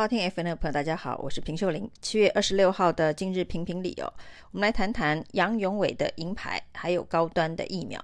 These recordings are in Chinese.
好听 FM 的朋友，大家好，我是平秀玲。七月二十六号的今日评评理哦，我们来谈谈杨勇伟的银牌，还有高端的疫苗。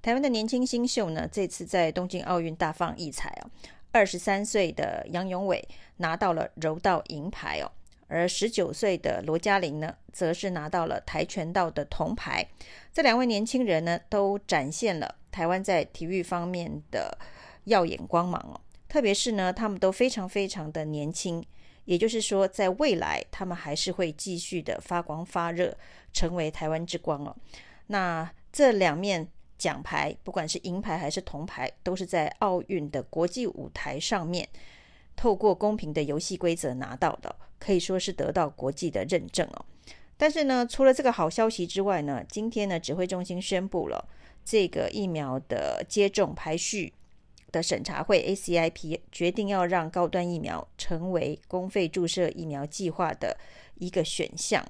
台湾的年轻新秀呢，这次在东京奥运大放异彩哦。二十三岁的杨勇伟拿到了柔道银牌哦，而十九岁的罗嘉玲呢，则是拿到了跆拳道的铜牌。这两位年轻人呢，都展现了台湾在体育方面的耀眼光芒哦。特别是呢，他们都非常非常的年轻，也就是说，在未来他们还是会继续的发光发热，成为台湾之光哦。那这两面奖牌，不管是银牌还是铜牌，都是在奥运的国际舞台上面，透过公平的游戏规则拿到的，可以说是得到国际的认证哦。但是呢，除了这个好消息之外呢，今天呢，指挥中心宣布了这个疫苗的接种排序。的审查会 ACIP 决定要让高端疫苗成为公费注射疫苗计划的一个选项。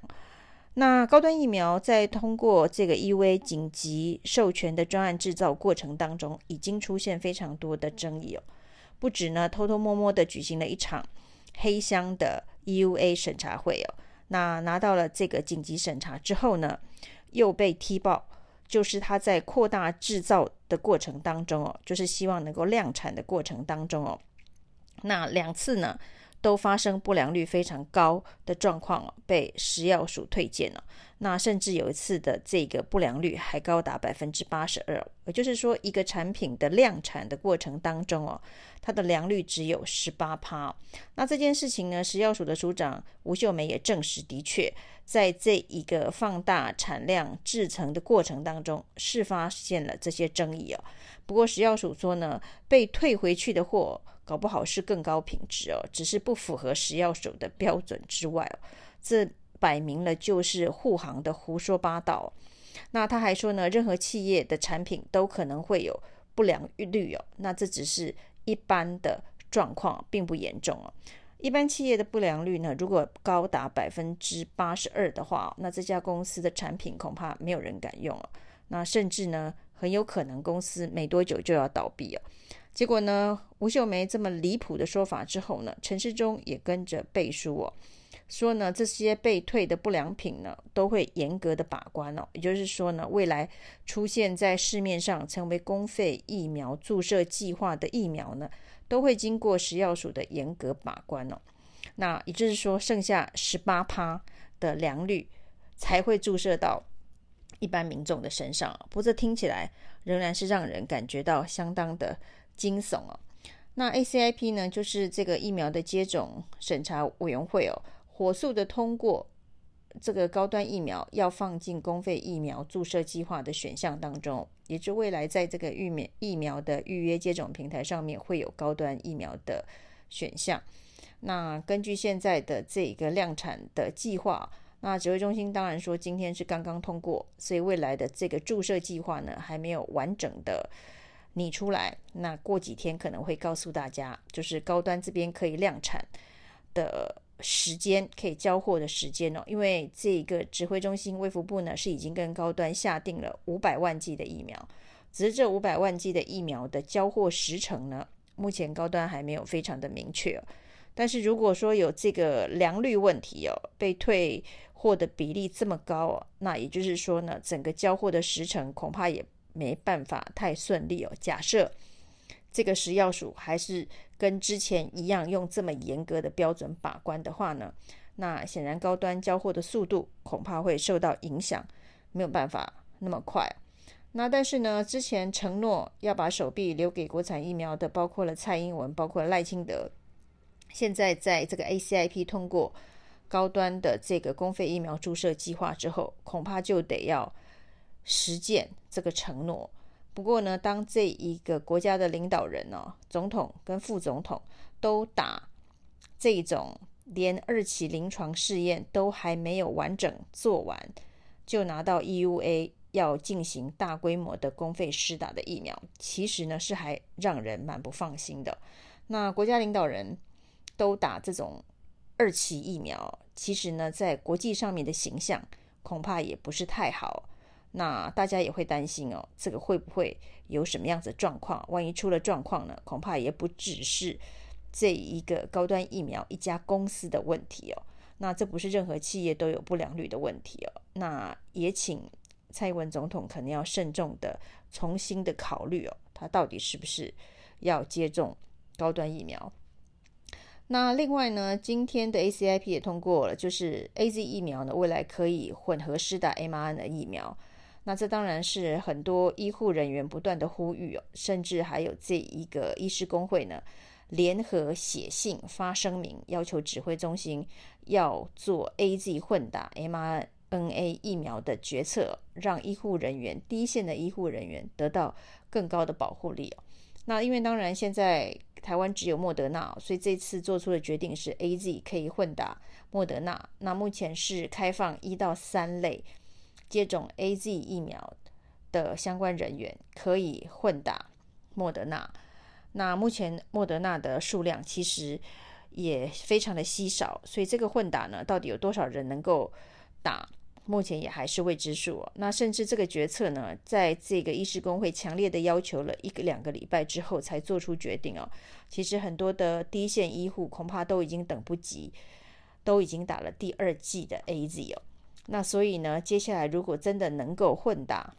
那高端疫苗在通过这个 EUA 紧急授权的专案制造过程当中，已经出现非常多的争议哦。不止呢，偷偷摸摸的举行了一场黑箱的 EUA 审查会哦。那拿到了这个紧急审查之后呢，又被踢爆。就是它在扩大制造的过程当中哦，就是希望能够量产的过程当中哦，那两次呢都发生不良率非常高的状况，被食药署推荐了。那甚至有一次的这个不良率还高达百分之八十二，也就是说，一个产品的量产的过程当中哦，它的良率只有十八趴。那这件事情呢，食药署的署长吴秀梅也证实，的确在这一个放大产量制成的过程当中，是发现了这些争议哦。不过食药署说呢，被退回去的货搞不好是更高品质哦，只是不符合食药署的标准之外哦，这。摆明了就是护航的胡说八道。那他还说呢，任何企业的产品都可能会有不良率哦。那这只是一般的状况，并不严重哦。一般企业的不良率呢，如果高达百分之八十二的话，那这家公司的产品恐怕没有人敢用哦。那甚至呢，很有可能公司没多久就要倒闭哦。结果呢，吴秀梅这么离谱的说法之后呢，陈世忠也跟着背书哦。说呢，这些被退的不良品呢，都会严格的把关哦。也就是说呢，未来出现在市面上成为公费疫苗注射计划的疫苗呢，都会经过食药署的严格把关哦。那也就是说，剩下十八趴的良率才会注射到一般民众的身上。不过这听起来仍然是让人感觉到相当的惊悚哦。那 ACIP 呢，就是这个疫苗的接种审查委员会哦。火速的通过这个高端疫苗要放进公费疫苗注射计划的选项当中，也就未来在这个预免疫苗的预约接种平台上面会有高端疫苗的选项。那根据现在的这个量产的计划，那指挥中心当然说今天是刚刚通过，所以未来的这个注射计划呢还没有完整的拟出来。那过几天可能会告诉大家，就是高端这边可以量产的。时间可以交货的时间哦，因为这个指挥中心卫福部呢是已经跟高端下定了五百万剂的疫苗，只是这五百万剂的疫苗的交货时程呢，目前高端还没有非常的明确哦。但是如果说有这个良率问题哦，被退货的比例这么高哦，那也就是说呢，整个交货的时程恐怕也没办法太顺利哦。假设。这个食药署还是跟之前一样用这么严格的标准把关的话呢，那显然高端交货的速度恐怕会受到影响，没有办法那么快。那但是呢，之前承诺要把手臂留给国产疫苗的，包括了蔡英文，包括赖清德，现在在这个 ACIP 通过高端的这个公费疫苗注射计划之后，恐怕就得要实践这个承诺。不过呢，当这一个国家的领导人哦，总统跟副总统都打这种连二期临床试验都还没有完整做完，就拿到 EUA 要进行大规模的公费施打的疫苗，其实呢是还让人蛮不放心的。那国家领导人都打这种二期疫苗，其实呢在国际上面的形象恐怕也不是太好。那大家也会担心哦，这个会不会有什么样子的状况？万一出了状况呢？恐怕也不只是这一个高端疫苗一家公司的问题哦。那这不是任何企业都有不良率的问题哦。那也请蔡英文总统可能要慎重的重新的考虑哦，他到底是不是要接种高端疫苗？那另外呢，今天的 ACIP 也通过了，就是 AZ 疫苗呢，未来可以混合施打 mRNA 的疫苗。那这当然是很多医护人员不断的呼吁哦，甚至还有这一个医师公会呢，联合写信发声明，要求指挥中心要做 AZ 混打 mRNA 疫苗的决策，让医护人员第一线的医护人员得到更高的保护力哦。那因为当然现在台湾只有莫德纳，所以这次做出的决定是 AZ 可以混打莫德纳。那目前是开放一到三类接种 AZ 疫苗的相关人员可以混打莫德纳。那目前莫德纳的数量其实也非常的稀少，所以这个混打呢，到底有多少人能够打？目前也还是未知数。那甚至这个决策呢，在这个医师公会强烈的要求了一个两个礼拜之后才做出决定哦。其实很多的第一线医护恐怕都已经等不及，都已经打了第二剂的 AZ 哦。那所以呢，接下来如果真的能够混打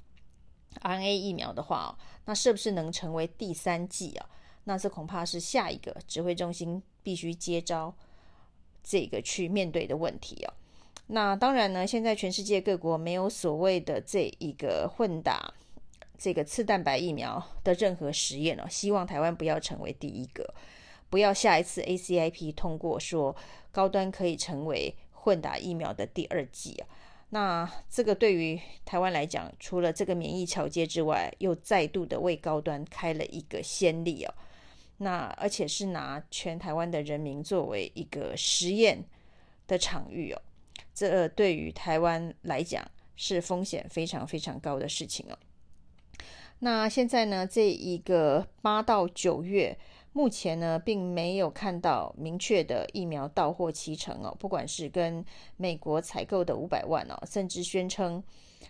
RNA 疫苗的话，那是不是能成为第三季啊？那这恐怕是下一个指挥中心必须接招这个去面对的问题哦。那当然呢，现在全世界各国没有所谓的这一个混打这个次蛋白疫苗的任何实验哦。希望台湾不要成为第一个，不要下一次 ACIP 通过说高端可以成为混打疫苗的第二剂啊。那这个对于台湾来讲，除了这个免疫桥接之外，又再度的为高端开了一个先例哦。那而且是拿全台湾的人民作为一个实验的场域哦。这对于台湾来讲是风险非常非常高的事情哦。那现在呢，这一个八到九月，目前呢，并没有看到明确的疫苗到货期程哦。不管是跟美国采购的五百万哦，甚至宣称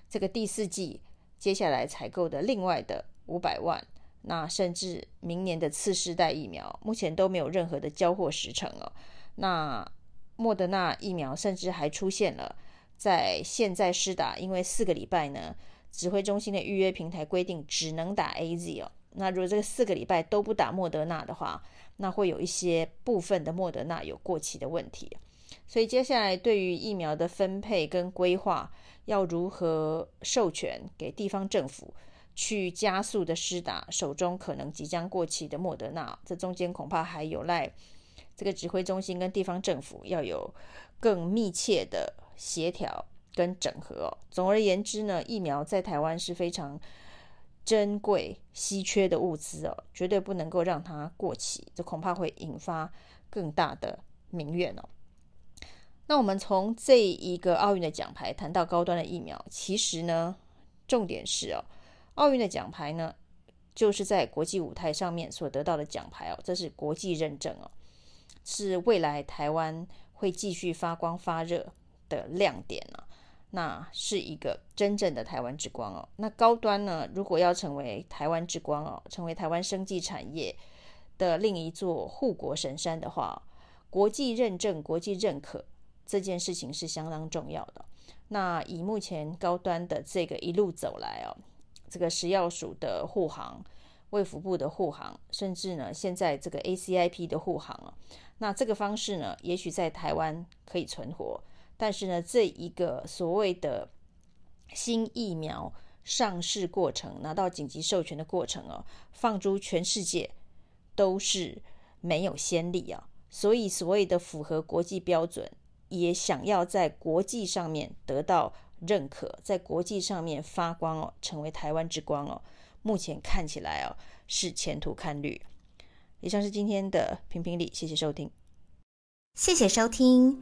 这个第四季接下来采购的另外的五百万，那甚至明年的次世代疫苗，目前都没有任何的交货时程哦。那莫德纳疫苗甚至还出现了在现在施打，因为四个礼拜呢，指挥中心的预约平台规定只能打 AZ 哦。那如果这个四个礼拜都不打莫德纳的话，那会有一些部分的莫德纳有过期的问题。所以接下来对于疫苗的分配跟规划，要如何授权给地方政府去加速的施打手中可能即将过期的莫德纳，这中间恐怕还有赖。这个指挥中心跟地方政府要有更密切的协调跟整合。总而言之呢，疫苗在台湾是非常珍贵、稀缺的物资哦，绝对不能够让它过期，这恐怕会引发更大的民怨哦。那我们从这一个奥运的奖牌谈到高端的疫苗，其实呢，重点是哦，奥运的奖牌呢，就是在国际舞台上面所得到的奖牌哦，这是国际认证哦。是未来台湾会继续发光发热的亮点啊，那是一个真正的台湾之光哦。那高端呢，如果要成为台湾之光哦，成为台湾生技产业的另一座护国神山的话，国际认证、国际认可这件事情是相当重要的。那以目前高端的这个一路走来哦，这个食药署的护航。卫福部的护航，甚至呢，现在这个 ACIP 的护航啊，那这个方式呢，也许在台湾可以存活，但是呢，这一个所谓的新疫苗上市过程，拿到紧急授权的过程哦，放诸全世界都是没有先例啊，所以所谓的符合国际标准，也想要在国际上面得到认可，在国际上面发光哦，成为台湾之光哦。目前看起来哦，是前途看绿。以上是今天的评评理，谢谢收听。谢谢收听，